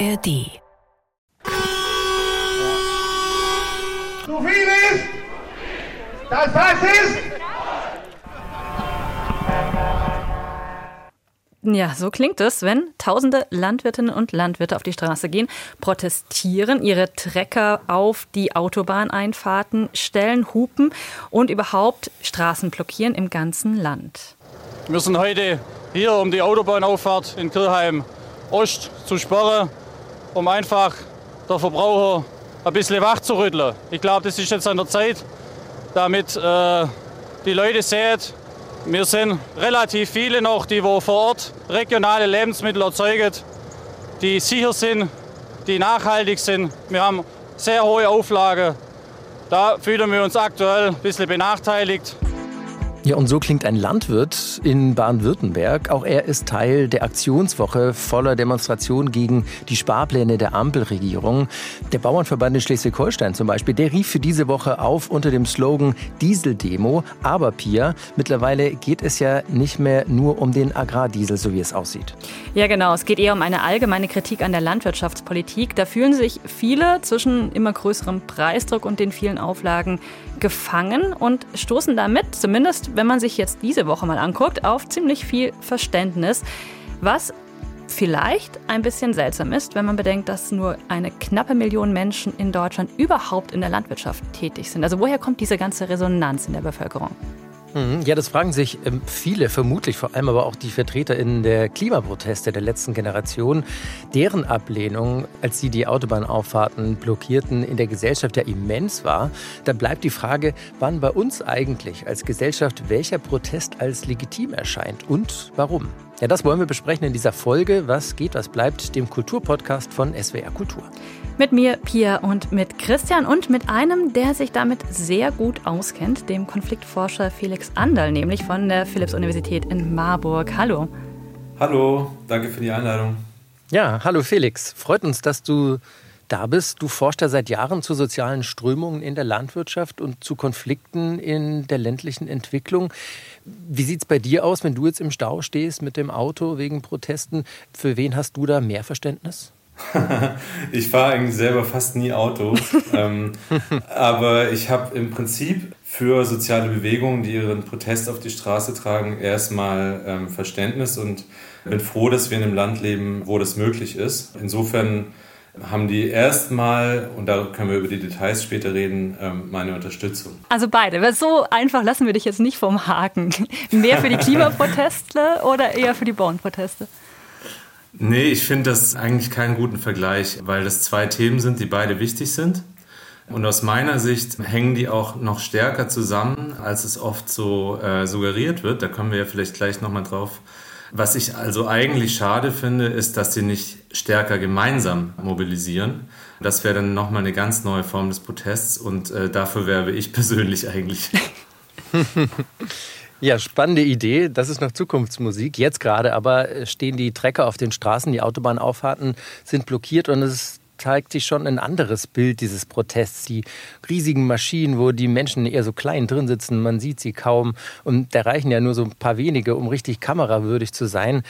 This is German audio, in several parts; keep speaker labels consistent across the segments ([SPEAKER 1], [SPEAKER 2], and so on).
[SPEAKER 1] ARD.
[SPEAKER 2] Zu viel ist, das was ist.
[SPEAKER 3] Ja, so klingt es, wenn tausende Landwirtinnen und Landwirte auf die Straße gehen, protestieren, ihre Trecker auf die Autobahneinfahrten stellen, hupen und überhaupt Straßen blockieren im ganzen Land.
[SPEAKER 4] Wir sind heute hier, um die Autobahnauffahrt in Kirchheim Ost zu sperren, um einfach der Verbraucher ein bisschen wach zu rütteln. Ich glaube, das ist jetzt an der Zeit, damit äh, die Leute sehen, wir sind relativ viele noch, die wo vor Ort regionale Lebensmittel erzeugen, die sicher sind, die nachhaltig sind. Wir haben sehr hohe Auflagen. Da fühlen wir uns aktuell ein bisschen benachteiligt.
[SPEAKER 5] Ja, und so klingt ein Landwirt in Baden-Württemberg. Auch er ist Teil der Aktionswoche voller Demonstrationen gegen die Sparpläne der Ampelregierung. Der Bauernverband in Schleswig-Holstein zum Beispiel, der rief für diese Woche auf unter dem Slogan Dieseldemo. Aber Pia, mittlerweile geht es ja nicht mehr nur um den Agrardiesel, so wie es aussieht.
[SPEAKER 3] Ja, genau. Es geht eher um eine allgemeine Kritik an der Landwirtschaftspolitik. Da fühlen sich viele zwischen immer größerem Preisdruck und den vielen Auflagen gefangen und stoßen damit, zumindest wenn man sich jetzt diese Woche mal anguckt, auf ziemlich viel Verständnis, was vielleicht ein bisschen seltsam ist, wenn man bedenkt, dass nur eine knappe Million Menschen in Deutschland überhaupt in der Landwirtschaft tätig sind. Also woher kommt diese ganze Resonanz in der Bevölkerung?
[SPEAKER 5] Mhm. Ja, das fragen sich ähm, viele, vermutlich vor allem aber auch die VertreterInnen der Klimaproteste der letzten Generation. Deren Ablehnung, als sie die Autobahnauffahrten blockierten, in der Gesellschaft ja immens war. Da bleibt die Frage, wann bei uns eigentlich als Gesellschaft welcher Protest als legitim erscheint und warum. Ja, das wollen wir besprechen in dieser Folge. Was geht, was bleibt, dem Kulturpodcast von SWR Kultur.
[SPEAKER 3] Mit mir, Pia, und mit Christian und mit einem, der sich damit sehr gut auskennt, dem Konfliktforscher Felix Anderl, nämlich von der Philipps-Universität in Marburg. Hallo.
[SPEAKER 6] Hallo, danke für die Einladung.
[SPEAKER 5] Ja, hallo Felix. Freut uns, dass du da bist. Du forschst ja seit Jahren zu sozialen Strömungen in der Landwirtschaft und zu Konflikten in der ländlichen Entwicklung. Wie sieht es bei dir aus, wenn du jetzt im Stau stehst mit dem Auto wegen Protesten? Für wen hast du da mehr Verständnis?
[SPEAKER 6] ich fahre eigentlich selber fast nie Auto. ähm, aber ich habe im Prinzip für soziale Bewegungen, die ihren Protest auf die Straße tragen, erstmal ähm, Verständnis und bin froh, dass wir in einem Land leben, wo das möglich ist. Insofern haben die erstmal, und da können wir über die Details später reden, ähm, meine Unterstützung.
[SPEAKER 3] Also beide. So einfach lassen wir dich jetzt nicht vom Haken. Mehr für die Klimaproteste oder eher für die Bauernproteste?
[SPEAKER 6] Nee, ich finde das eigentlich keinen guten Vergleich, weil das zwei Themen sind, die beide wichtig sind. Und aus meiner Sicht hängen die auch noch stärker zusammen, als es oft so äh, suggeriert wird. Da kommen wir ja vielleicht gleich nochmal drauf. Was ich also eigentlich schade finde, ist, dass sie nicht stärker gemeinsam mobilisieren. Das wäre dann nochmal eine ganz neue Form des Protests und äh, dafür werbe ich persönlich eigentlich.
[SPEAKER 5] Ja, spannende Idee. Das ist noch Zukunftsmusik. Jetzt gerade aber äh, stehen die Trecker auf den Straßen, die Autobahnauffahrten sind blockiert und es zeigt sich schon ein anderes Bild dieses Protests. Die riesigen Maschinen, wo die Menschen eher so klein drin sitzen, man sieht sie kaum und da reichen ja nur so ein paar wenige, um richtig kamerawürdig zu sein.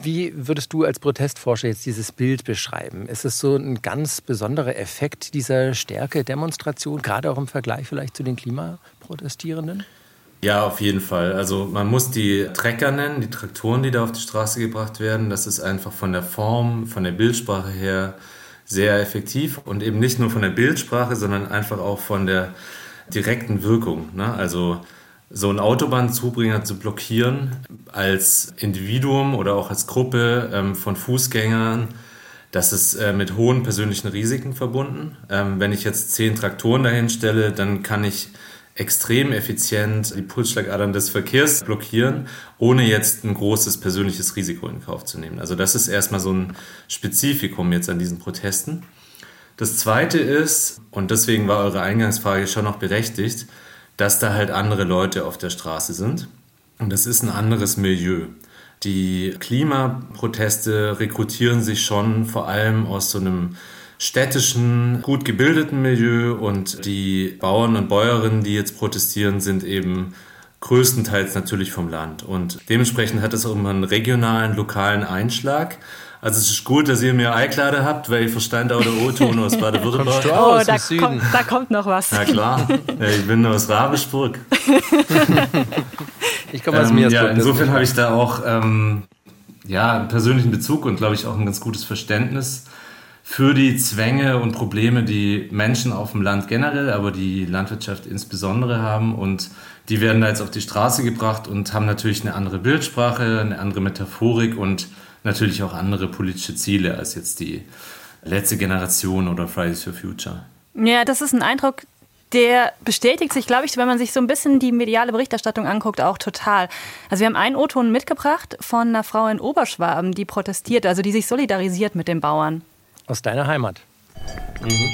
[SPEAKER 5] Wie würdest du als Protestforscher jetzt dieses Bild beschreiben? Ist es so ein ganz besonderer Effekt dieser Stärke-Demonstration, gerade auch im Vergleich vielleicht zu den Klimaprotestierenden?
[SPEAKER 6] Ja, auf jeden Fall. Also man muss die Trecker nennen, die Traktoren, die da auf die Straße gebracht werden. Das ist einfach von der Form, von der Bildsprache her sehr effektiv und eben nicht nur von der Bildsprache, sondern einfach auch von der direkten Wirkung. Ne? Also so einen Autobahnzubringer zu blockieren als Individuum oder auch als Gruppe ähm, von Fußgängern, das ist äh, mit hohen persönlichen Risiken verbunden. Ähm, wenn ich jetzt zehn Traktoren dahin stelle, dann kann ich extrem effizient die Pulsschlagadern des Verkehrs blockieren, ohne jetzt ein großes persönliches Risiko in Kauf zu nehmen. Also das ist erstmal so ein Spezifikum jetzt an diesen Protesten. Das Zweite ist, und deswegen war eure Eingangsfrage schon noch berechtigt, dass da halt andere Leute auf der Straße sind. Und das ist ein anderes Milieu. Die Klimaproteste rekrutieren sich schon vor allem aus so einem städtischen, gut gebildeten Milieu und die Bauern und Bäuerinnen, die jetzt protestieren, sind eben größtenteils natürlich vom Land. Und dementsprechend hat es auch immer einen regionalen, lokalen Einschlag. Also es ist gut, dass ihr mir Einkleider habt, weil ich verstand auch der O-Ton aus Baden-Württemberg.
[SPEAKER 3] Oh, da kommt, da kommt noch was.
[SPEAKER 6] Na klar, ich bin aus Ravensburg.
[SPEAKER 5] ich komme aus ähm,
[SPEAKER 6] Ja, insofern habe ich da auch ähm, ja, einen persönlichen Bezug und glaube ich auch ein ganz gutes Verständnis für die Zwänge und Probleme, die Menschen auf dem Land generell, aber die Landwirtschaft insbesondere haben. Und die werden da jetzt auf die Straße gebracht und haben natürlich eine andere Bildsprache, eine andere Metaphorik und natürlich auch andere politische Ziele als jetzt die letzte Generation oder Fridays for Future.
[SPEAKER 3] Ja, das ist ein Eindruck, der bestätigt sich, glaube ich, wenn man sich so ein bisschen die mediale Berichterstattung anguckt, auch total. Also wir haben einen O-Ton mitgebracht von einer Frau in Oberschwaben, die protestiert, also die sich solidarisiert mit den Bauern.
[SPEAKER 5] Aus deiner Heimat.
[SPEAKER 1] Mhm.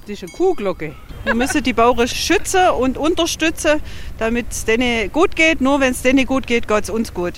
[SPEAKER 1] Das ist eine Kuhglocke. Wir müssen die Bauern schützen und unterstützen, damit es denen gut geht. Nur wenn es denen gut geht, geht es uns gut.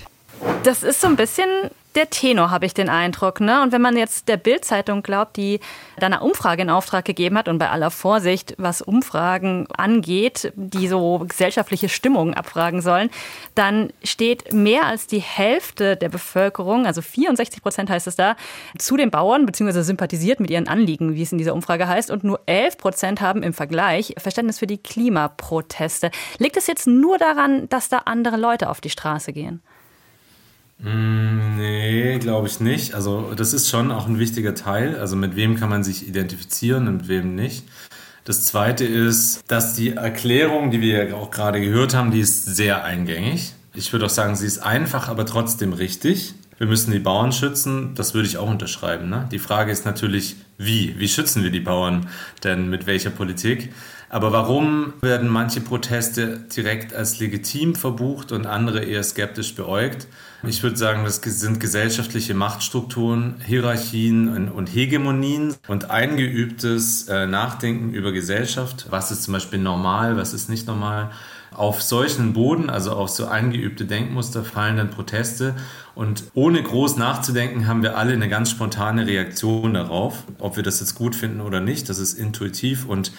[SPEAKER 3] Das ist so ein bisschen der Tenor, habe ich den Eindruck. Ne? Und wenn man jetzt der Bild-Zeitung glaubt, die da eine Umfrage in Auftrag gegeben hat und bei aller Vorsicht, was Umfragen angeht, die so gesellschaftliche Stimmungen abfragen sollen, dann steht mehr als die Hälfte der Bevölkerung, also 64 Prozent heißt es da, zu den Bauern bzw. sympathisiert mit ihren Anliegen, wie es in dieser Umfrage heißt. Und nur 11 Prozent haben im Vergleich Verständnis für die Klimaproteste. Liegt es jetzt nur daran, dass da andere Leute auf die Straße gehen?
[SPEAKER 6] Mm, nee, glaube ich nicht. Also das ist schon auch ein wichtiger Teil. Also mit wem kann man sich identifizieren und mit wem nicht. Das Zweite ist, dass die Erklärung, die wir auch gerade gehört haben, die ist sehr eingängig. Ich würde auch sagen, sie ist einfach, aber trotzdem richtig. Wir müssen die Bauern schützen, das würde ich auch unterschreiben. Ne? Die Frage ist natürlich, wie? Wie schützen wir die Bauern denn mit welcher Politik? Aber warum werden manche Proteste direkt als legitim verbucht und andere eher skeptisch beäugt? Ich würde sagen, das sind gesellschaftliche Machtstrukturen, Hierarchien und Hegemonien und eingeübtes äh, Nachdenken über Gesellschaft. Was ist zum Beispiel normal, was ist nicht normal? Auf solchen Boden, also auf so eingeübte Denkmuster, fallen dann Proteste. Und ohne groß nachzudenken, haben wir alle eine ganz spontane Reaktion darauf, ob wir das jetzt gut finden oder nicht. Das ist intuitiv und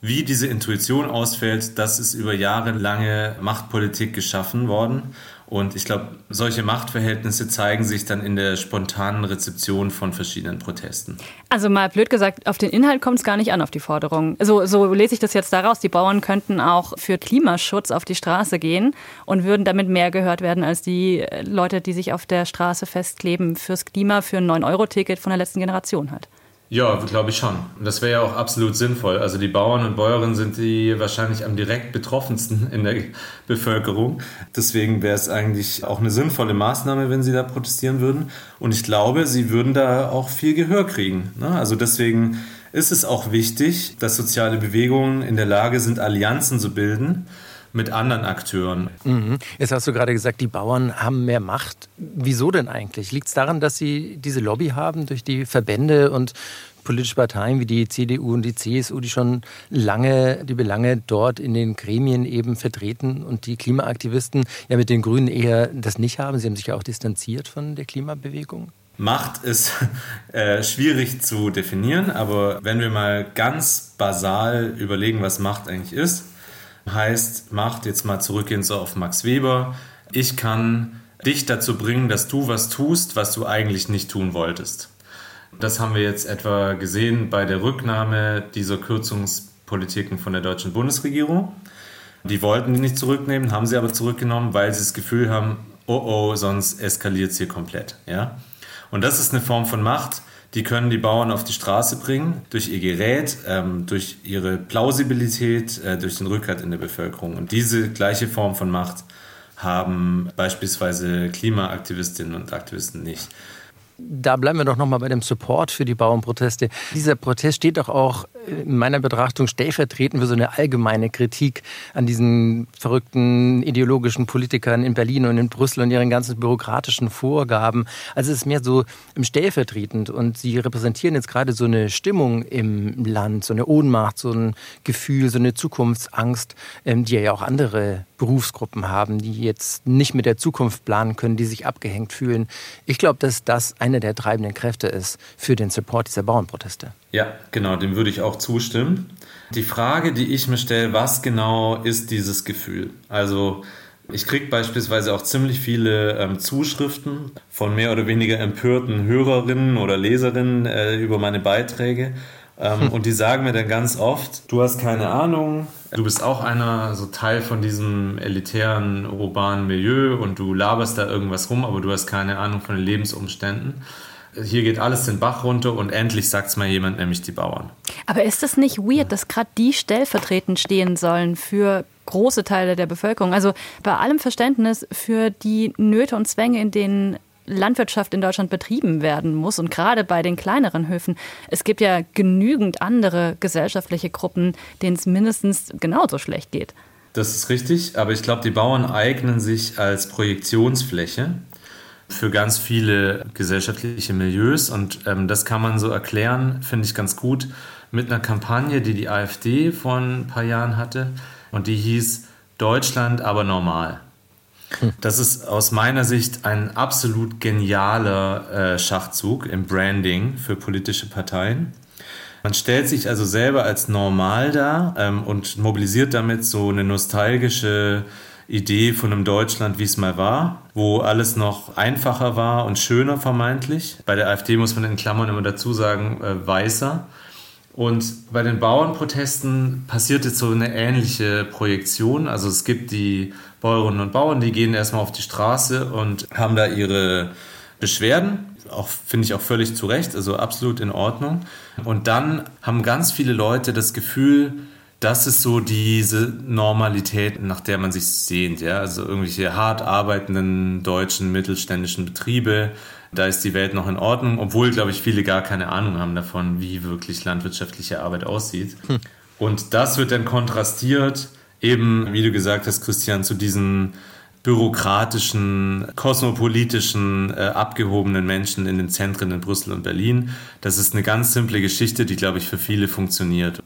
[SPEAKER 6] wie diese Intuition ausfällt, das ist über jahrelange Machtpolitik geschaffen worden. Und ich glaube, solche Machtverhältnisse zeigen sich dann in der spontanen Rezeption von verschiedenen Protesten.
[SPEAKER 3] Also mal blöd gesagt, auf den Inhalt kommt es gar nicht an, auf die Forderung. So, so lese ich das jetzt daraus. Die Bauern könnten auch für Klimaschutz auf die Straße gehen und würden damit mehr gehört werden als die Leute, die sich auf der Straße festkleben fürs Klima, für ein 9-Euro-Ticket von der letzten Generation halt.
[SPEAKER 6] Ja, glaube ich schon. Und das wäre ja auch absolut sinnvoll. Also die Bauern und Bäuerinnen sind die wahrscheinlich am direkt betroffensten in der Bevölkerung. Deswegen wäre es eigentlich auch eine sinnvolle Maßnahme, wenn sie da protestieren würden. Und ich glaube, sie würden da auch viel Gehör kriegen. Ne? Also deswegen ist es auch wichtig, dass soziale Bewegungen in der Lage sind, Allianzen zu bilden mit anderen Akteuren.
[SPEAKER 5] Mhm. Jetzt hast du gerade gesagt, die Bauern haben mehr Macht. Wieso denn eigentlich? Liegt es daran, dass sie diese Lobby haben durch die Verbände und politische Parteien wie die CDU und die CSU, die schon lange die Belange dort in den Gremien eben vertreten und die Klimaaktivisten ja mit den Grünen eher das nicht haben. Sie haben sich ja auch distanziert von der Klimabewegung.
[SPEAKER 6] Macht ist äh, schwierig zu definieren, aber wenn wir mal ganz basal überlegen, was Macht eigentlich ist, heißt, macht jetzt mal zurückgehend so auf Max Weber. Ich kann dich dazu bringen, dass du was tust, was du eigentlich nicht tun wolltest. Das haben wir jetzt etwa gesehen bei der Rücknahme dieser Kürzungspolitiken von der deutschen Bundesregierung. Die wollten die nicht zurücknehmen, haben sie aber zurückgenommen, weil sie das Gefühl haben, oh oh, sonst eskaliert es hier komplett. Ja? Und das ist eine Form von Macht, die können die Bauern auf die Straße bringen durch ihr Gerät, ähm, durch ihre Plausibilität, äh, durch den Rückhalt in der Bevölkerung. Und diese gleiche Form von Macht haben beispielsweise Klimaaktivistinnen und Aktivisten nicht.
[SPEAKER 5] Da bleiben wir doch nochmal bei dem Support für die Bauernproteste. Dieser Protest steht doch auch in meiner Betrachtung stellvertretend für so eine allgemeine Kritik an diesen verrückten ideologischen Politikern in Berlin und in Brüssel und ihren ganzen bürokratischen Vorgaben. Also es ist mehr so stellvertretend und sie repräsentieren jetzt gerade so eine Stimmung im Land, so eine Ohnmacht, so ein Gefühl, so eine Zukunftsangst, ähm, die ja auch andere Berufsgruppen haben, die jetzt nicht mit der Zukunft planen können, die sich abgehängt fühlen. Ich glaube, dass das eine der treibenden Kräfte ist für den Support dieser Bauernproteste.
[SPEAKER 6] Ja, genau, dem würde ich auch zustimmen. Die Frage, die ich mir stelle, was genau ist dieses Gefühl? Also Ich kriege beispielsweise auch ziemlich viele ähm, Zuschriften von mehr oder weniger empörten Hörerinnen oder Leserinnen äh, über meine Beiträge. Ähm, hm. Und die sagen mir dann ganz oft, du hast keine Ahnung, du bist auch einer, so Teil von diesem elitären, urbanen Milieu und du laberst da irgendwas rum, aber du hast keine Ahnung von den Lebensumständen hier geht alles den Bach runter und endlich sagt es mal jemand, nämlich die Bauern.
[SPEAKER 3] Aber ist das nicht weird, dass gerade die stellvertretend stehen sollen für große Teile der Bevölkerung? Also bei allem Verständnis für die Nöte und Zwänge, in denen Landwirtschaft in Deutschland betrieben werden muss und gerade bei den kleineren Höfen. Es gibt ja genügend andere gesellschaftliche Gruppen, denen es mindestens genauso schlecht geht.
[SPEAKER 6] Das ist richtig, aber ich glaube, die Bauern eignen sich als Projektionsfläche für ganz viele gesellschaftliche Milieus. Und ähm, das kann man so erklären, finde ich ganz gut, mit einer Kampagne, die die AfD vor ein paar Jahren hatte. Und die hieß Deutschland aber normal. Hm. Das ist aus meiner Sicht ein absolut genialer äh, Schachzug im Branding für politische Parteien. Man stellt sich also selber als normal dar ähm, und mobilisiert damit so eine nostalgische Idee von einem Deutschland, wie es mal war, wo alles noch einfacher war und schöner vermeintlich. Bei der AfD muss man in Klammern immer dazu sagen, äh, weißer. Und bei den Bauernprotesten passiert jetzt so eine ähnliche Projektion. Also es gibt die Bäuerinnen und Bauern, die gehen erstmal auf die Straße und haben da ihre Beschwerden. Auch finde ich auch völlig zu Recht, also absolut in Ordnung. Und dann haben ganz viele Leute das Gefühl, das ist so diese Normalität, nach der man sich sehnt. Ja? Also irgendwelche hart arbeitenden deutschen mittelständischen Betriebe, da ist die Welt noch in Ordnung, obwohl, glaube ich, viele gar keine Ahnung haben davon, wie wirklich landwirtschaftliche Arbeit aussieht. Hm. Und das wird dann kontrastiert, eben, wie du gesagt hast, Christian, zu diesen bürokratischen, kosmopolitischen, äh, abgehobenen Menschen in den Zentren in Brüssel und Berlin. Das ist eine ganz simple Geschichte, die, glaube ich, für viele funktioniert.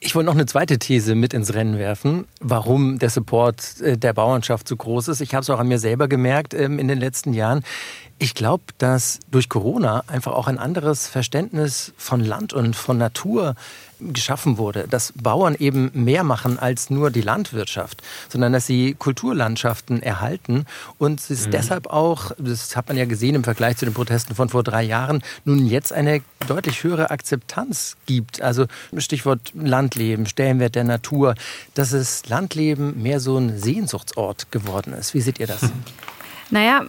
[SPEAKER 5] Ich wollte noch eine zweite These mit ins Rennen werfen, warum der Support äh, der Bauernschaft so groß ist. Ich habe es auch an mir selber gemerkt ähm, in den letzten Jahren. Ich glaube, dass durch Corona einfach auch ein anderes Verständnis von Land und von Natur geschaffen wurde, dass Bauern eben mehr machen als nur die Landwirtschaft, sondern dass sie Kulturlandschaften erhalten und es mhm. deshalb auch, das hat man ja gesehen im Vergleich zu den Protesten von vor drei Jahren, nun jetzt eine deutlich höhere Akzeptanz gibt. Also Stichwort Landleben, Stellenwert der Natur, dass es Landleben mehr so ein Sehnsuchtsort geworden ist. Wie seht ihr das?
[SPEAKER 3] Naja,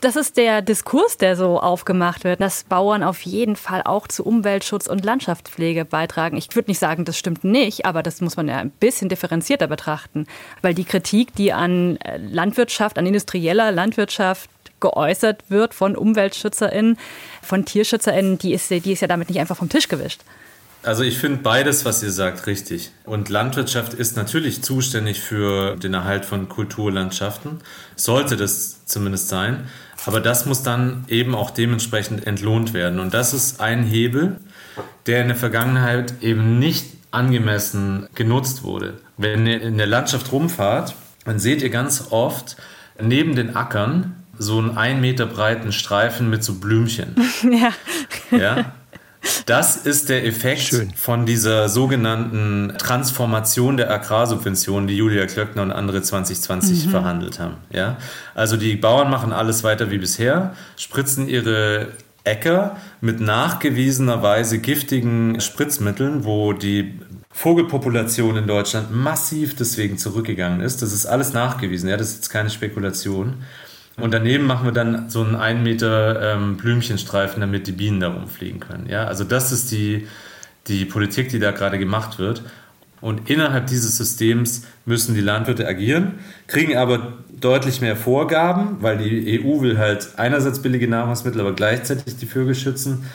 [SPEAKER 3] das ist der Diskurs, der so aufgemacht wird, dass Bauern auf jeden Fall auch zu Umweltschutz und Landschaftspflege beitragen. Ich würde nicht sagen, das stimmt nicht, aber das muss man ja ein bisschen differenzierter betrachten. Weil die Kritik, die an äh, Landwirtschaft, an industrieller Landwirtschaft geäußert wird von UmweltschützerInnen, von TierschützerInnen, die ist, die ist ja damit nicht einfach vom Tisch gewischt.
[SPEAKER 6] Also ich finde beides, was ihr sagt, richtig. Und Landwirtschaft ist natürlich zuständig für den Erhalt von Kulturlandschaften. Sollte das zumindest sein. Aber das muss dann eben auch dementsprechend entlohnt werden. Und das ist ein Hebel, der in der Vergangenheit eben nicht angemessen genutzt wurde. Wenn ihr in der Landschaft rumfahrt, dann seht ihr ganz oft neben den Ackern so einen ein Meter breiten Streifen mit so Blümchen. Ja. ja? Das ist der Effekt Schön. von dieser sogenannten Transformation der Agrarsubventionen, die Julia Klöckner und andere 2020 mhm. verhandelt haben. Ja? Also die Bauern machen alles weiter wie bisher, spritzen ihre Äcker mit nachgewiesenerweise giftigen Spritzmitteln, wo die Vogelpopulation in Deutschland massiv deswegen zurückgegangen ist. Das ist alles nachgewiesen, ja, das ist jetzt keine Spekulation. Und daneben machen wir dann so einen 1 Meter ähm, Blümchenstreifen, damit die Bienen da rumfliegen können. Ja? Also das ist die, die Politik, die da gerade gemacht wird. Und innerhalb dieses Systems müssen die Landwirte agieren, kriegen aber deutlich mehr Vorgaben, weil die EU will halt einerseits billige Nahrungsmittel, aber gleichzeitig die Vögel schützen.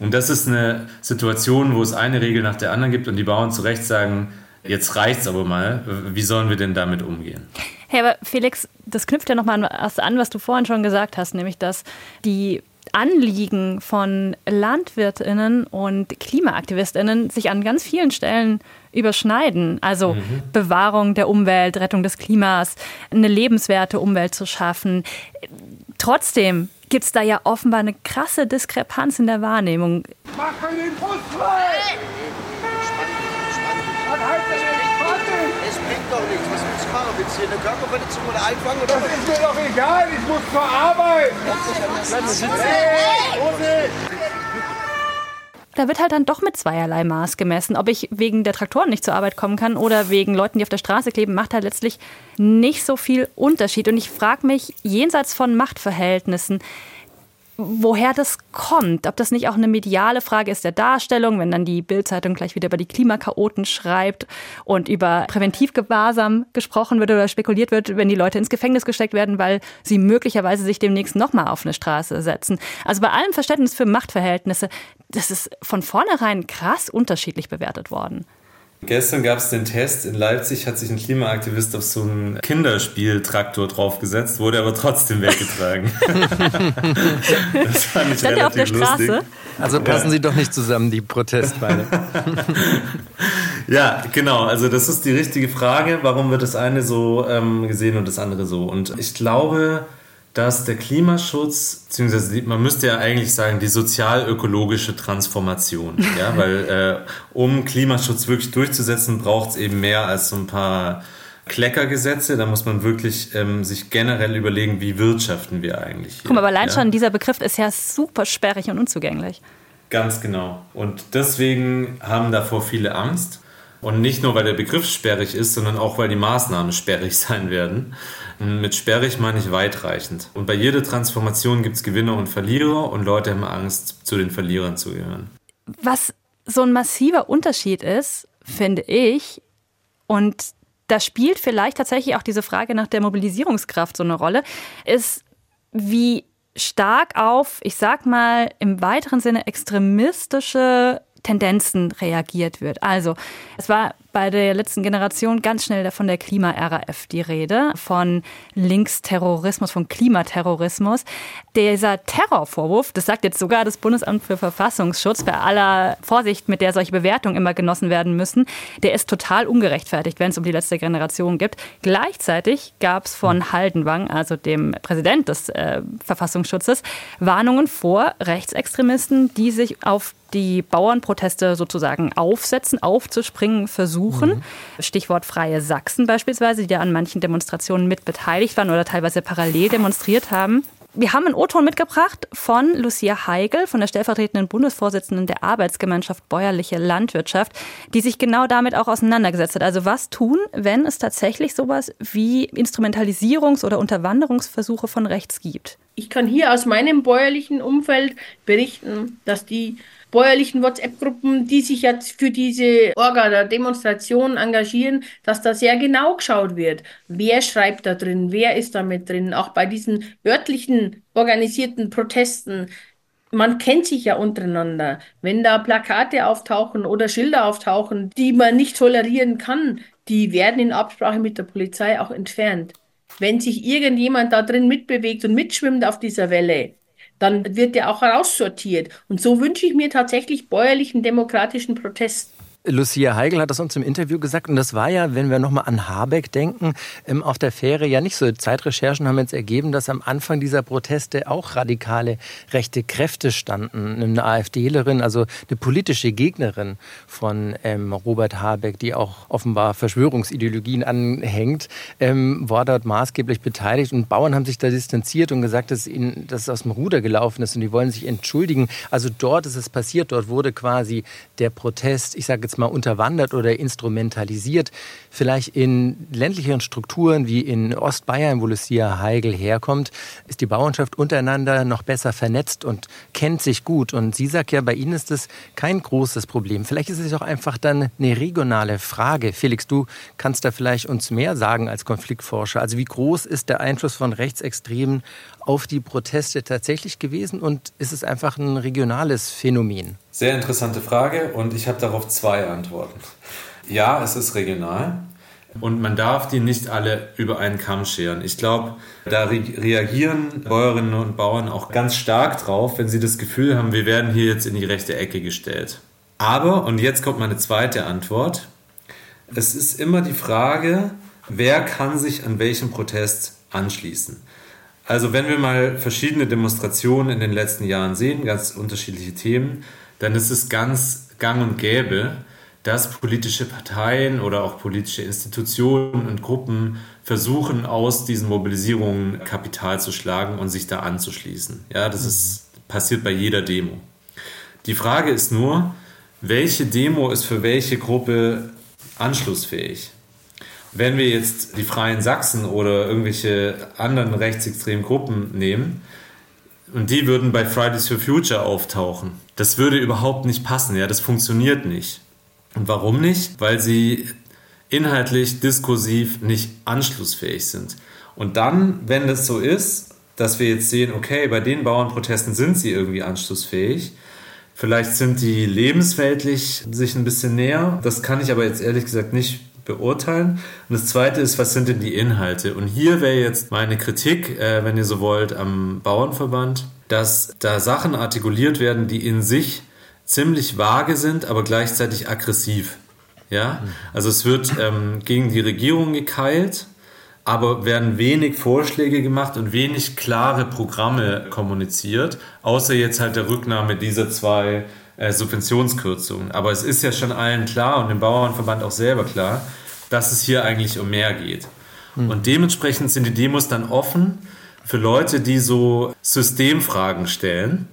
[SPEAKER 6] Und das ist eine Situation, wo es eine Regel nach der anderen gibt und die Bauern zu Recht sagen, jetzt reicht's aber mal, wie sollen wir denn damit umgehen?
[SPEAKER 3] Hey, aber Felix, das knüpft ja nochmal an, was du vorhin schon gesagt hast, nämlich dass die Anliegen von Landwirtinnen und Klimaaktivistinnen sich an ganz vielen Stellen überschneiden. Also mhm. Bewahrung der Umwelt, Rettung des Klimas, eine lebenswerte Umwelt zu schaffen. Trotzdem gibt es da ja offenbar eine krasse Diskrepanz in der Wahrnehmung. Mach den Bus frei! Dann halt den
[SPEAKER 7] Das bringt doch nichts. Machen? Willst du hier eine Körperverletzung oder einfangen? Oder
[SPEAKER 2] Das ist mir doch egal, ich muss zur Arbeit.
[SPEAKER 3] Da wird halt dann doch mit zweierlei Maß gemessen. Ob ich wegen der Traktoren nicht zur Arbeit kommen kann oder wegen Leuten, die auf der Straße kleben, macht halt letztlich nicht so viel Unterschied. Und ich frage mich, jenseits von Machtverhältnissen, woher das kommt. Ob das nicht auch eine mediale Frage ist der Darstellung, wenn dann die Bildzeitung gleich wieder über die Klimakaoten schreibt und über Präventivgewahrsam gesprochen wird oder spekuliert wird, wenn die Leute ins Gefängnis gesteckt werden, weil sie möglicherweise sich demnächst nochmal auf eine Straße setzen. Also bei allem Verständnis für Machtverhältnisse, das ist von vornherein krass unterschiedlich bewertet worden.
[SPEAKER 6] Gestern gab es den Test. In Leipzig hat sich ein Klimaaktivist auf so einen Kinderspieltraktor draufgesetzt, wurde aber trotzdem weggetragen. das fand ich
[SPEAKER 3] Stand er auf der
[SPEAKER 6] relativ lustig.
[SPEAKER 3] Straße?
[SPEAKER 5] Also passen Sie doch nicht zusammen, die Protestbeine.
[SPEAKER 6] Ja, genau. Also das ist die richtige Frage. Warum wird das eine so ähm, gesehen und das andere so? Und ich glaube, dass der Klimaschutz, beziehungsweise man müsste ja eigentlich sagen, die sozial-ökologische Transformation. Ja, weil äh, um Klimaschutz wirklich durchzusetzen, braucht es eben mehr als so ein paar Kleckergesetze. Da muss man wirklich ähm, sich generell überlegen, wie wirtschaften wir eigentlich. Hier,
[SPEAKER 3] Guck mal, aber allein
[SPEAKER 6] ja?
[SPEAKER 3] schon dieser Begriff ist ja super sperrig und unzugänglich.
[SPEAKER 6] Ganz genau. Und deswegen haben davor viele Angst. Und nicht nur, weil der Begriff sperrig ist, sondern auch, weil die Maßnahmen sperrig sein werden. Und Mit sperrig meine ich weitreichend. Und bei jeder Transformation gibt es Gewinner und Verlierer und Leute haben Angst, zu den Verlierern zu gehören.
[SPEAKER 3] Was so ein massiver Unterschied ist, finde ich, und da spielt vielleicht tatsächlich auch diese Frage nach der Mobilisierungskraft so eine Rolle, ist, wie stark auf, ich sag mal, im weiteren Sinne extremistische Tendenzen reagiert wird. Also, es war bei der letzten Generation ganz schnell von der Klima-RAF die Rede, von Linksterrorismus, von Klimaterrorismus. Dieser Terrorvorwurf, das sagt jetzt sogar das Bundesamt für Verfassungsschutz, bei aller Vorsicht, mit der solche Bewertungen immer genossen werden müssen, der ist total ungerechtfertigt, wenn es um die letzte Generation geht. Gleichzeitig gab es von Haldenwang, also dem Präsident des äh, Verfassungsschutzes, Warnungen vor Rechtsextremisten, die sich auf die Bauernproteste sozusagen aufsetzen, aufzuspringen versuchen. Stichwort Freie Sachsen beispielsweise, die da an manchen Demonstrationen mit beteiligt waren oder teilweise parallel demonstriert haben. Wir haben einen O-Ton mitgebracht von Lucia Heigel, von der stellvertretenden Bundesvorsitzenden der Arbeitsgemeinschaft Bäuerliche Landwirtschaft, die sich genau damit auch auseinandergesetzt hat. Also was tun, wenn es tatsächlich sowas wie Instrumentalisierungs- oder Unterwanderungsversuche von rechts gibt?
[SPEAKER 8] Ich kann hier aus meinem bäuerlichen Umfeld berichten, dass die bäuerlichen WhatsApp-Gruppen, die sich jetzt für diese Orga der Demonstration engagieren, dass da sehr genau geschaut wird. Wer schreibt da drin? Wer ist da mit drin? Auch bei diesen örtlichen organisierten Protesten. Man kennt sich ja untereinander. Wenn da Plakate auftauchen oder Schilder auftauchen, die man nicht tolerieren kann, die werden in Absprache mit der Polizei auch entfernt. Wenn sich irgendjemand da drin mitbewegt und mitschwimmt auf dieser Welle, dann wird der auch heraussortiert. Und so wünsche ich mir tatsächlich bäuerlichen demokratischen Protest.
[SPEAKER 5] Lucia Heigel hat das uns im Interview gesagt und das war ja, wenn wir nochmal an Habeck denken, ähm, auf der Fähre ja nicht so. Zeitrecherchen haben jetzt ergeben, dass am Anfang dieser Proteste auch radikale rechte Kräfte standen. Eine AfDlerin, also eine politische Gegnerin von ähm, Robert Habeck, die auch offenbar Verschwörungsideologien anhängt, ähm, war dort maßgeblich beteiligt und Bauern haben sich da distanziert und gesagt, dass ihnen das aus dem Ruder gelaufen ist und die wollen sich entschuldigen. Also dort ist es passiert, dort wurde quasi der Protest, ich sage jetzt mal unterwandert oder instrumentalisiert. Vielleicht in ländlicheren Strukturen wie in Ostbayern, wo Lucia Heigel herkommt, ist die Bauernschaft untereinander noch besser vernetzt und kennt sich gut. Und sie sagt ja, bei Ihnen ist das kein großes Problem. Vielleicht ist es auch einfach dann eine regionale Frage. Felix, du kannst da vielleicht uns mehr sagen als Konfliktforscher. Also wie groß ist der Einfluss von Rechtsextremen auf die Proteste tatsächlich gewesen und ist es einfach ein regionales Phänomen?
[SPEAKER 6] Sehr interessante Frage und ich habe darauf zwei Antworten. Ja, es ist regional und man darf die nicht alle über einen Kamm scheren. Ich glaube, da re reagieren Bäuerinnen und Bauern auch ganz stark drauf, wenn sie das Gefühl haben, wir werden hier jetzt in die rechte Ecke gestellt. Aber, und jetzt kommt meine zweite Antwort, es ist immer die Frage, wer kann sich an welchem Protest anschließen. Also wenn wir mal verschiedene Demonstrationen in den letzten Jahren sehen, ganz unterschiedliche Themen, dann ist es ganz gang und gäbe, dass politische Parteien oder auch politische Institutionen und Gruppen versuchen, aus diesen Mobilisierungen Kapital zu schlagen und sich da anzuschließen. Ja, das ist, passiert bei jeder Demo. Die Frage ist nur, welche Demo ist für welche Gruppe anschlussfähig? Wenn wir jetzt die Freien Sachsen oder irgendwelche anderen rechtsextremen Gruppen nehmen, und die würden bei Fridays for Future auftauchen. Das würde überhaupt nicht passen, ja, das funktioniert nicht. Und warum nicht? Weil sie inhaltlich, diskursiv nicht anschlussfähig sind. Und dann, wenn das so ist, dass wir jetzt sehen, okay, bei den Bauernprotesten sind sie irgendwie anschlussfähig, vielleicht sind die lebensweltlich sich ein bisschen näher, das kann ich aber jetzt ehrlich gesagt nicht beurteilen. Und das Zweite ist, was sind denn die Inhalte? Und hier wäre jetzt meine Kritik, äh, wenn ihr so wollt, am Bauernverband, dass da Sachen artikuliert werden, die in sich ziemlich vage sind, aber gleichzeitig aggressiv. Ja, also es wird ähm, gegen die Regierung gekeilt, aber werden wenig Vorschläge gemacht und wenig klare Programme kommuniziert, außer jetzt halt der Rücknahme dieser zwei äh, Subventionskürzungen. Aber es ist ja schon allen klar und dem Bauernverband auch selber klar, dass es hier eigentlich um mehr geht. Mhm. Und dementsprechend sind die Demos dann offen für Leute, die so Systemfragen stellen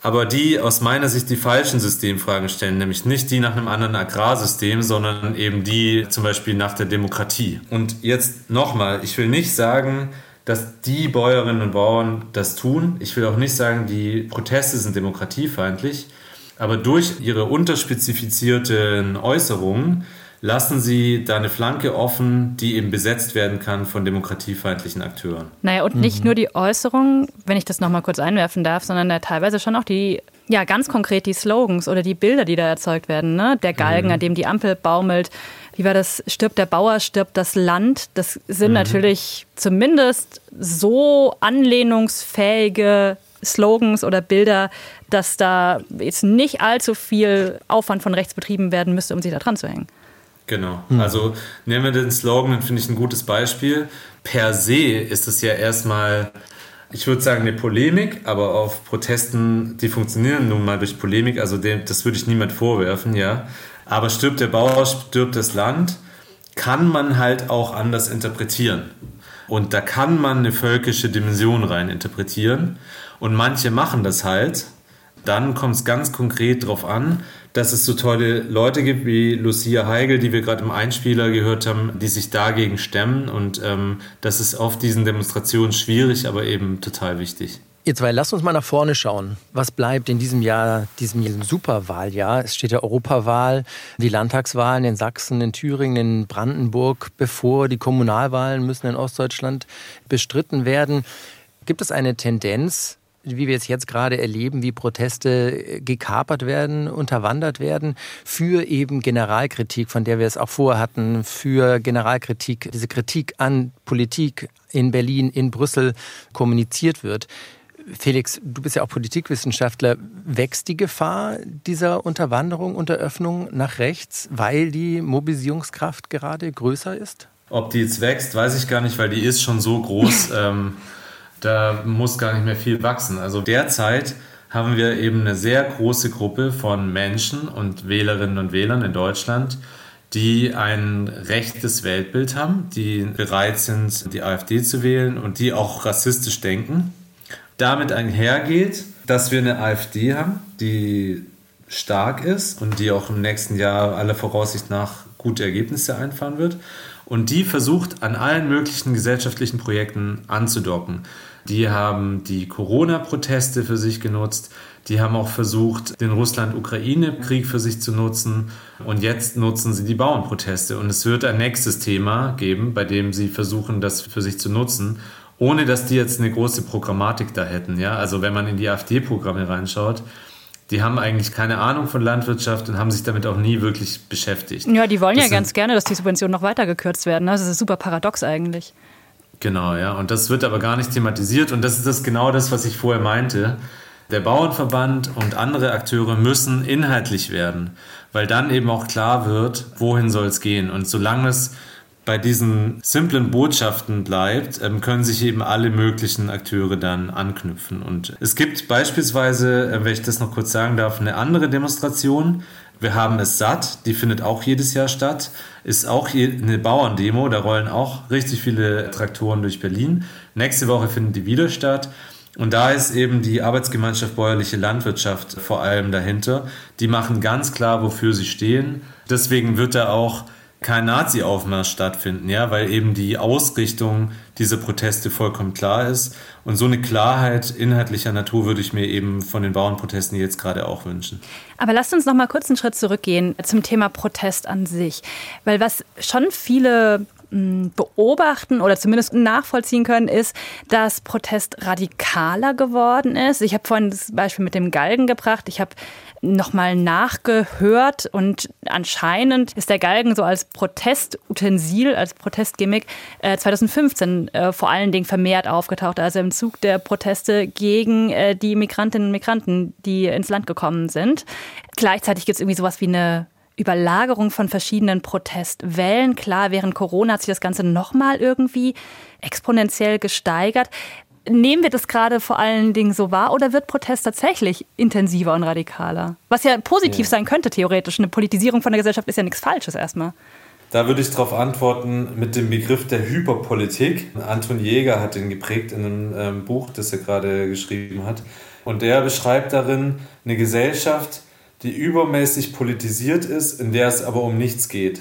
[SPEAKER 6] aber die aus meiner Sicht die falschen Systemfragen stellen, nämlich nicht die nach einem anderen Agrarsystem, sondern eben die zum Beispiel nach der Demokratie. Und jetzt nochmal, ich will nicht sagen, dass die Bäuerinnen und Bauern das tun. Ich will auch nicht sagen, die Proteste sind demokratiefeindlich. Aber durch ihre unterspezifizierten Äußerungen lassen sie da eine Flanke offen, die eben besetzt werden kann von demokratiefeindlichen Akteuren.
[SPEAKER 3] Naja, und nicht mhm. nur die Äußerungen, wenn ich das nochmal kurz einwerfen darf, sondern da teilweise schon auch die, ja, ganz konkret die Slogans oder die Bilder, die da erzeugt werden. Ne? Der Galgen, mhm. an dem die Ampel baumelt. Wie war das? Stirbt der Bauer, stirbt das Land. Das sind mhm. natürlich zumindest so anlehnungsfähige Slogans oder Bilder, dass da jetzt nicht allzu viel Aufwand von rechts betrieben werden müsste, um sich da dran zu hängen.
[SPEAKER 6] Genau. Hm. Also nehmen wir den Slogan, den finde ich ein gutes Beispiel. Per se ist es ja erstmal, ich würde sagen, eine Polemik, aber auf Protesten, die funktionieren nun mal durch Polemik, also dem, das würde ich niemand vorwerfen, ja. Aber stirbt der Bauer, stirbt das Land, kann man halt auch anders interpretieren. Und da kann man eine völkische Dimension rein interpretieren. Und manche machen das halt. Dann kommt es ganz konkret darauf an, dass es so tolle Leute gibt wie Lucia Heigel, die wir gerade im Einspieler gehört haben, die sich dagegen stemmen. Und ähm, das ist auf diesen Demonstrationen schwierig, aber eben total wichtig.
[SPEAKER 5] Ihr zwei, lasst uns mal nach vorne schauen. Was bleibt in diesem Jahr, diesem, diesem Superwahljahr? Es steht ja Europawahl, die Landtagswahlen in Sachsen, in Thüringen, in Brandenburg bevor. Die Kommunalwahlen müssen in Ostdeutschland bestritten werden. Gibt es eine Tendenz, wie wir es jetzt gerade erleben, wie Proteste gekapert werden, unterwandert werden, für eben Generalkritik, von der wir es auch vorher hatten, für Generalkritik, diese Kritik an Politik in Berlin, in Brüssel kommuniziert wird. Felix, du bist ja auch Politikwissenschaftler. Wächst die Gefahr dieser Unterwanderung, Unteröffnung nach rechts, weil die Mobilisierungskraft gerade größer ist?
[SPEAKER 6] Ob die jetzt wächst, weiß ich gar nicht, weil die ist schon so groß. ähm da muss gar nicht mehr viel wachsen. Also derzeit haben wir eben eine sehr große Gruppe von Menschen und Wählerinnen und Wählern in Deutschland, die ein rechtes Weltbild haben, die bereit sind, die AfD zu wählen und die auch rassistisch denken. Damit einhergeht, dass wir eine AfD haben, die stark ist und die auch im nächsten Jahr aller Voraussicht nach gute Ergebnisse einfahren wird. Und die versucht an allen möglichen gesellschaftlichen Projekten anzudocken. Die haben die Corona-Proteste für sich genutzt. Die haben auch versucht, den Russland-Ukraine-Krieg für sich zu nutzen. Und jetzt nutzen sie die Bauernproteste. Und es wird ein nächstes Thema geben, bei dem sie versuchen, das für sich zu nutzen, ohne dass die jetzt eine große Programmatik da hätten. Ja? Also wenn man in die AfD-Programme reinschaut, die haben eigentlich keine Ahnung von Landwirtschaft und haben sich damit auch nie wirklich beschäftigt.
[SPEAKER 3] Ja, die wollen das ja ganz gerne, dass die Subventionen noch weiter gekürzt werden. Das ist super paradox eigentlich.
[SPEAKER 6] Genau, ja. Und das wird aber gar nicht thematisiert. Und das ist das genau das, was ich vorher meinte. Der Bauernverband und andere Akteure müssen inhaltlich werden, weil dann eben auch klar wird, wohin soll es gehen. Und solange es bei diesen simplen Botschaften bleibt, ähm, können sich eben alle möglichen Akteure dann anknüpfen. Und es gibt beispielsweise, äh, wenn ich das noch kurz sagen darf, eine andere Demonstration. Wir haben es satt, die findet auch jedes Jahr statt, ist auch eine Bauerndemo, da rollen auch richtig viele Traktoren durch Berlin. Nächste Woche findet die wieder statt. Und da ist eben die Arbeitsgemeinschaft Bäuerliche Landwirtschaft vor allem dahinter. Die machen ganz klar, wofür sie stehen. Deswegen wird da auch kein Nazi-Aufmarsch stattfinden, ja, weil eben die Ausrichtung dieser Proteste vollkommen klar ist. Und so eine Klarheit inhaltlicher Natur würde ich mir eben von den Bauernprotesten jetzt gerade auch wünschen.
[SPEAKER 3] Aber lasst uns noch mal kurz einen Schritt zurückgehen zum Thema Protest an sich, weil was schon viele beobachten oder zumindest nachvollziehen können, ist, dass Protest radikaler geworden ist. Ich habe vorhin das Beispiel mit dem Galgen gebracht. Ich habe nochmal nachgehört und anscheinend ist der Galgen so als Protestutensil, als Protestgimmick äh, 2015 äh, vor allen Dingen vermehrt aufgetaucht, also im Zug der Proteste gegen äh, die Migrantinnen und Migranten, die ins Land gekommen sind. Gleichzeitig gibt es irgendwie sowas wie eine Überlagerung von verschiedenen Protestwellen. Klar, während Corona hat sich das Ganze nochmal irgendwie exponentiell gesteigert. Nehmen wir das gerade vor allen Dingen so wahr oder wird Protest tatsächlich intensiver und radikaler? Was ja positiv ja. sein könnte, theoretisch. Eine Politisierung von der Gesellschaft ist ja nichts Falsches erstmal.
[SPEAKER 6] Da würde ich darauf antworten mit dem Begriff der Hyperpolitik. Anton Jäger hat den geprägt in einem ähm, Buch, das er gerade geschrieben hat. Und der beschreibt darin eine Gesellschaft, die übermäßig politisiert ist, in der es aber um nichts geht.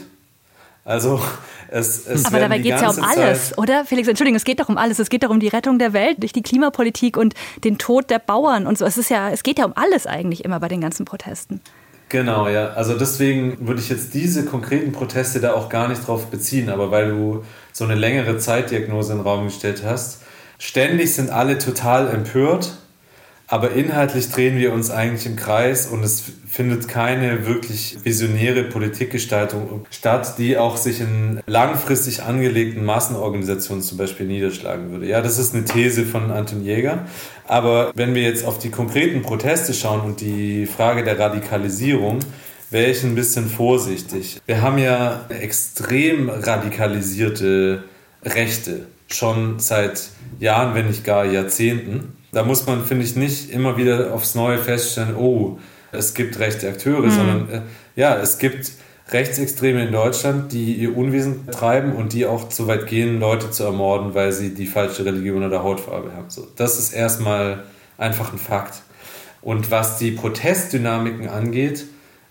[SPEAKER 6] Also es, es
[SPEAKER 3] Aber dabei geht es ja um alles, Zeit oder? Felix, Entschuldigung, es geht doch um alles. Es geht doch um die Rettung der Welt durch die Klimapolitik und den Tod der Bauern und so. Es ist ja, es geht ja um alles eigentlich immer bei den ganzen Protesten.
[SPEAKER 6] Genau, ja. Also deswegen würde ich jetzt diese konkreten Proteste da auch gar nicht drauf beziehen, aber weil du so eine längere Zeitdiagnose in den Raum gestellt hast. Ständig sind alle total empört aber inhaltlich drehen wir uns eigentlich im Kreis und es findet keine wirklich visionäre Politikgestaltung statt, die auch sich in langfristig angelegten Massenorganisationen zum Beispiel niederschlagen würde. Ja, das ist eine These von Anton Jäger. Aber wenn wir jetzt auf die konkreten Proteste schauen und die Frage der Radikalisierung, wäre ich ein bisschen vorsichtig. Wir haben ja extrem radikalisierte Rechte schon seit Jahren, wenn nicht gar Jahrzehnten da muss man, finde ich, nicht immer wieder aufs Neue feststellen, oh, es gibt rechte Akteure, mhm. sondern äh, ja, es gibt Rechtsextreme in Deutschland, die ihr Unwesen treiben und die auch so weit gehen, Leute zu ermorden, weil sie die falsche Religion oder Hautfarbe haben. So, das ist erstmal einfach ein Fakt. Und was die Protestdynamiken angeht,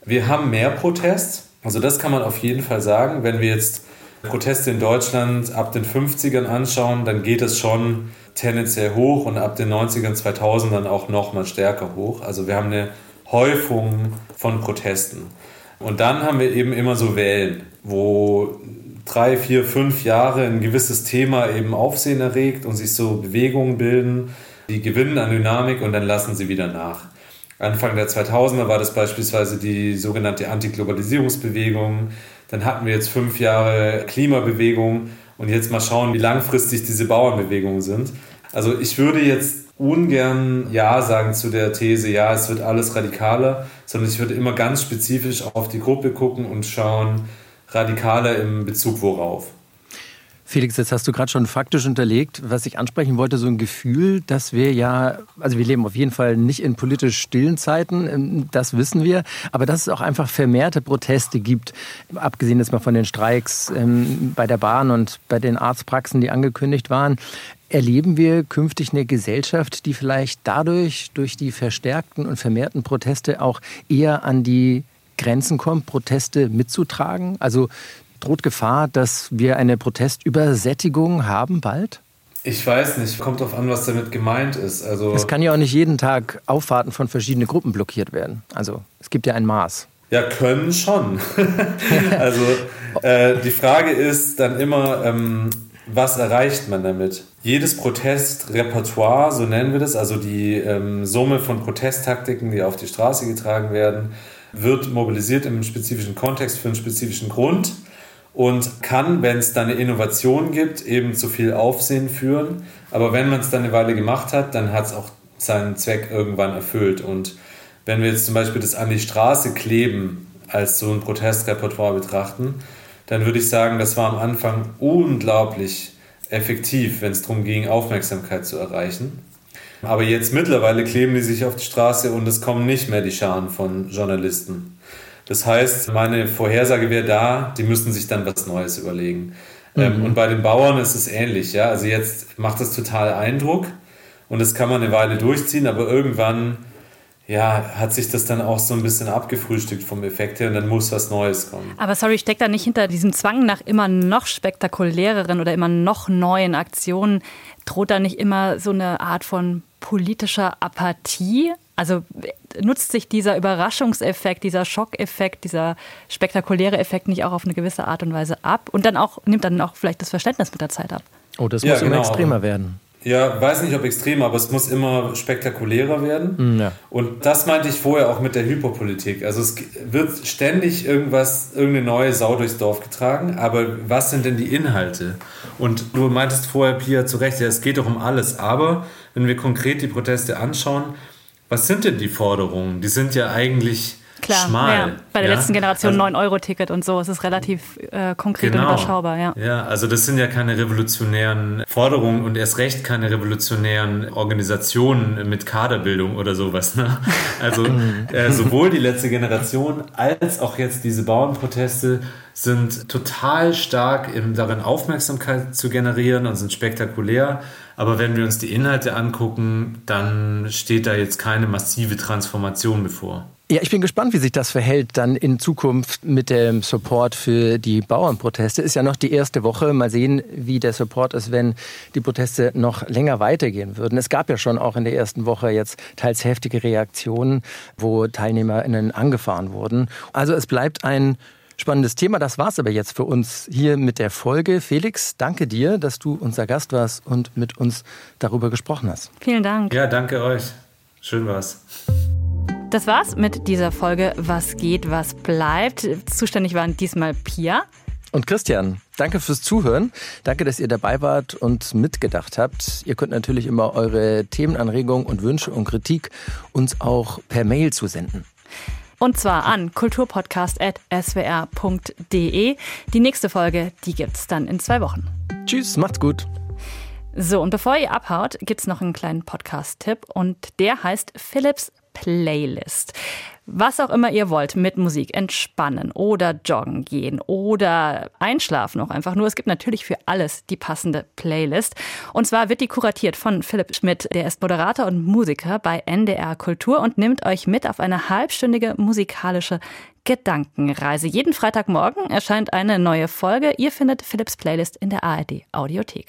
[SPEAKER 6] wir haben mehr Protest. Also das kann man auf jeden Fall sagen. Wenn wir jetzt Proteste in Deutschland ab den 50ern anschauen, dann geht es schon tendenziell hoch und ab den 90ern, 2000ern auch noch mal stärker hoch. Also wir haben eine Häufung von Protesten. Und dann haben wir eben immer so Wellen, wo drei, vier, fünf Jahre ein gewisses Thema eben Aufsehen erregt und sich so Bewegungen bilden, die gewinnen an Dynamik und dann lassen sie wieder nach. Anfang der 2000er war das beispielsweise die sogenannte Antiglobalisierungsbewegung. Dann hatten wir jetzt fünf Jahre Klimabewegung und jetzt mal schauen, wie langfristig diese Bauernbewegungen sind. Also ich würde jetzt ungern Ja sagen zu der These, ja, es wird alles radikaler, sondern ich würde immer ganz spezifisch auf die Gruppe gucken und schauen, radikaler im Bezug worauf.
[SPEAKER 5] Felix, jetzt hast du gerade schon faktisch unterlegt, was ich ansprechen wollte, so ein Gefühl, dass wir ja, also wir leben auf jeden Fall nicht in politisch stillen Zeiten, ähm, das wissen wir, aber dass es auch einfach vermehrte Proteste gibt, abgesehen jetzt mal von den Streiks ähm, bei der Bahn und bei den Arztpraxen, die angekündigt waren. Erleben wir künftig eine Gesellschaft, die vielleicht dadurch, durch die verstärkten und vermehrten Proteste auch eher an die Grenzen kommt, Proteste mitzutragen? Also Droht Gefahr, dass wir eine Protestübersättigung haben bald?
[SPEAKER 6] Ich weiß nicht, kommt darauf an, was damit gemeint ist. Also
[SPEAKER 5] es kann ja auch nicht jeden Tag Auffahrten von verschiedenen Gruppen blockiert werden. Also es gibt ja ein Maß.
[SPEAKER 6] Ja, können schon. also äh, die Frage ist dann immer, ähm, was erreicht man damit? Jedes Protestrepertoire, so nennen wir das, also die ähm, Summe von Protesttaktiken, die auf die Straße getragen werden, wird mobilisiert im spezifischen Kontext für einen spezifischen Grund und kann, wenn es dann eine Innovation gibt, eben zu viel Aufsehen führen. Aber wenn man es dann eine Weile gemacht hat, dann hat es auch seinen Zweck irgendwann erfüllt. Und wenn wir jetzt zum Beispiel das an die Straße kleben als so ein Protestrepertoire betrachten, dann würde ich sagen, das war am Anfang unglaublich effektiv, wenn es darum ging, Aufmerksamkeit zu erreichen. Aber jetzt mittlerweile kleben die sich auf die Straße und es kommen nicht mehr die Scharen von Journalisten. Das heißt, meine Vorhersage wäre da, die müssen sich dann was Neues überlegen. Ähm, mhm. und bei den Bauern ist es ähnlich. Ja? Also jetzt macht das total Eindruck und das kann man eine Weile durchziehen, aber irgendwann ja, hat sich das dann auch so ein bisschen abgefrühstückt vom Effekt her und dann muss was Neues kommen.
[SPEAKER 3] Aber sorry, steckt da nicht hinter diesem Zwang nach immer noch spektakuläreren oder immer noch neuen Aktionen, droht da nicht immer so eine Art von politischer Apathie? Also nutzt sich dieser Überraschungseffekt, dieser Schockeffekt, dieser spektakuläre Effekt nicht auch auf eine gewisse Art und Weise ab und dann auch nimmt dann auch vielleicht das Verständnis mit der Zeit ab?
[SPEAKER 5] Oh, das ja, muss genau. immer extremer werden.
[SPEAKER 6] Ja, weiß nicht, ob extrem, aber es muss immer spektakulärer werden. Hm, ja. Und das meinte ich vorher auch mit der Hyperpolitik. Also es wird ständig irgendwas, irgendeine neue Sau durchs Dorf getragen, aber was sind denn die Inhalte? Und du meintest vorher, Pia, zu Recht, ja, es geht doch um alles. Aber wenn wir konkret die Proteste anschauen, was sind denn die Forderungen? Die sind ja eigentlich Klar, schmal. Ja.
[SPEAKER 3] Bei der ja? letzten Generation also, 9-Euro-Ticket und so. Es ist relativ äh, konkret genau. und überschaubar, ja.
[SPEAKER 6] Ja, also das sind ja keine revolutionären Forderungen und erst recht keine revolutionären Organisationen mit Kaderbildung oder sowas. Ne? Also äh, sowohl die letzte Generation als auch jetzt diese Bauernproteste sind total stark im, darin, Aufmerksamkeit zu generieren und sind spektakulär. Aber wenn wir uns die Inhalte angucken, dann steht da jetzt keine massive Transformation bevor.
[SPEAKER 5] Ja, ich bin gespannt, wie sich das verhält dann in Zukunft mit dem Support für die Bauernproteste. Ist ja noch die erste Woche. Mal sehen, wie der Support ist, wenn die Proteste noch länger weitergehen würden. Es gab ja schon auch in der ersten Woche jetzt teils heftige Reaktionen, wo TeilnehmerInnen angefahren wurden. Also es bleibt ein spannendes Thema. Das war's aber jetzt für uns hier mit der Folge. Felix, danke dir, dass du unser Gast warst und mit uns darüber gesprochen hast.
[SPEAKER 3] Vielen Dank.
[SPEAKER 6] Ja, danke euch. Schön war's.
[SPEAKER 3] Das war's mit dieser Folge Was geht, was bleibt. Zuständig waren diesmal Pia.
[SPEAKER 5] Und Christian, danke fürs Zuhören. Danke, dass ihr dabei wart und mitgedacht habt. Ihr könnt natürlich immer eure Themenanregungen und Wünsche und Kritik uns auch per Mail zusenden.
[SPEAKER 3] Und zwar an kulturpodcast.swr.de. Die nächste Folge, die gibt's dann in zwei Wochen.
[SPEAKER 5] Tschüss, macht's gut.
[SPEAKER 3] So, und bevor ihr abhaut, gibt's noch einen kleinen Podcast-Tipp und der heißt Philips Playlist. Was auch immer ihr wollt mit Musik, entspannen oder joggen gehen oder einschlafen auch einfach nur. Es gibt natürlich für alles die passende Playlist. Und zwar wird die kuratiert von Philipp Schmidt. Der ist Moderator und Musiker bei NDR Kultur und nimmt euch mit auf eine halbstündige musikalische Gedankenreise. Jeden Freitagmorgen erscheint eine neue Folge. Ihr findet Philipps Playlist in der ARD Audiothek.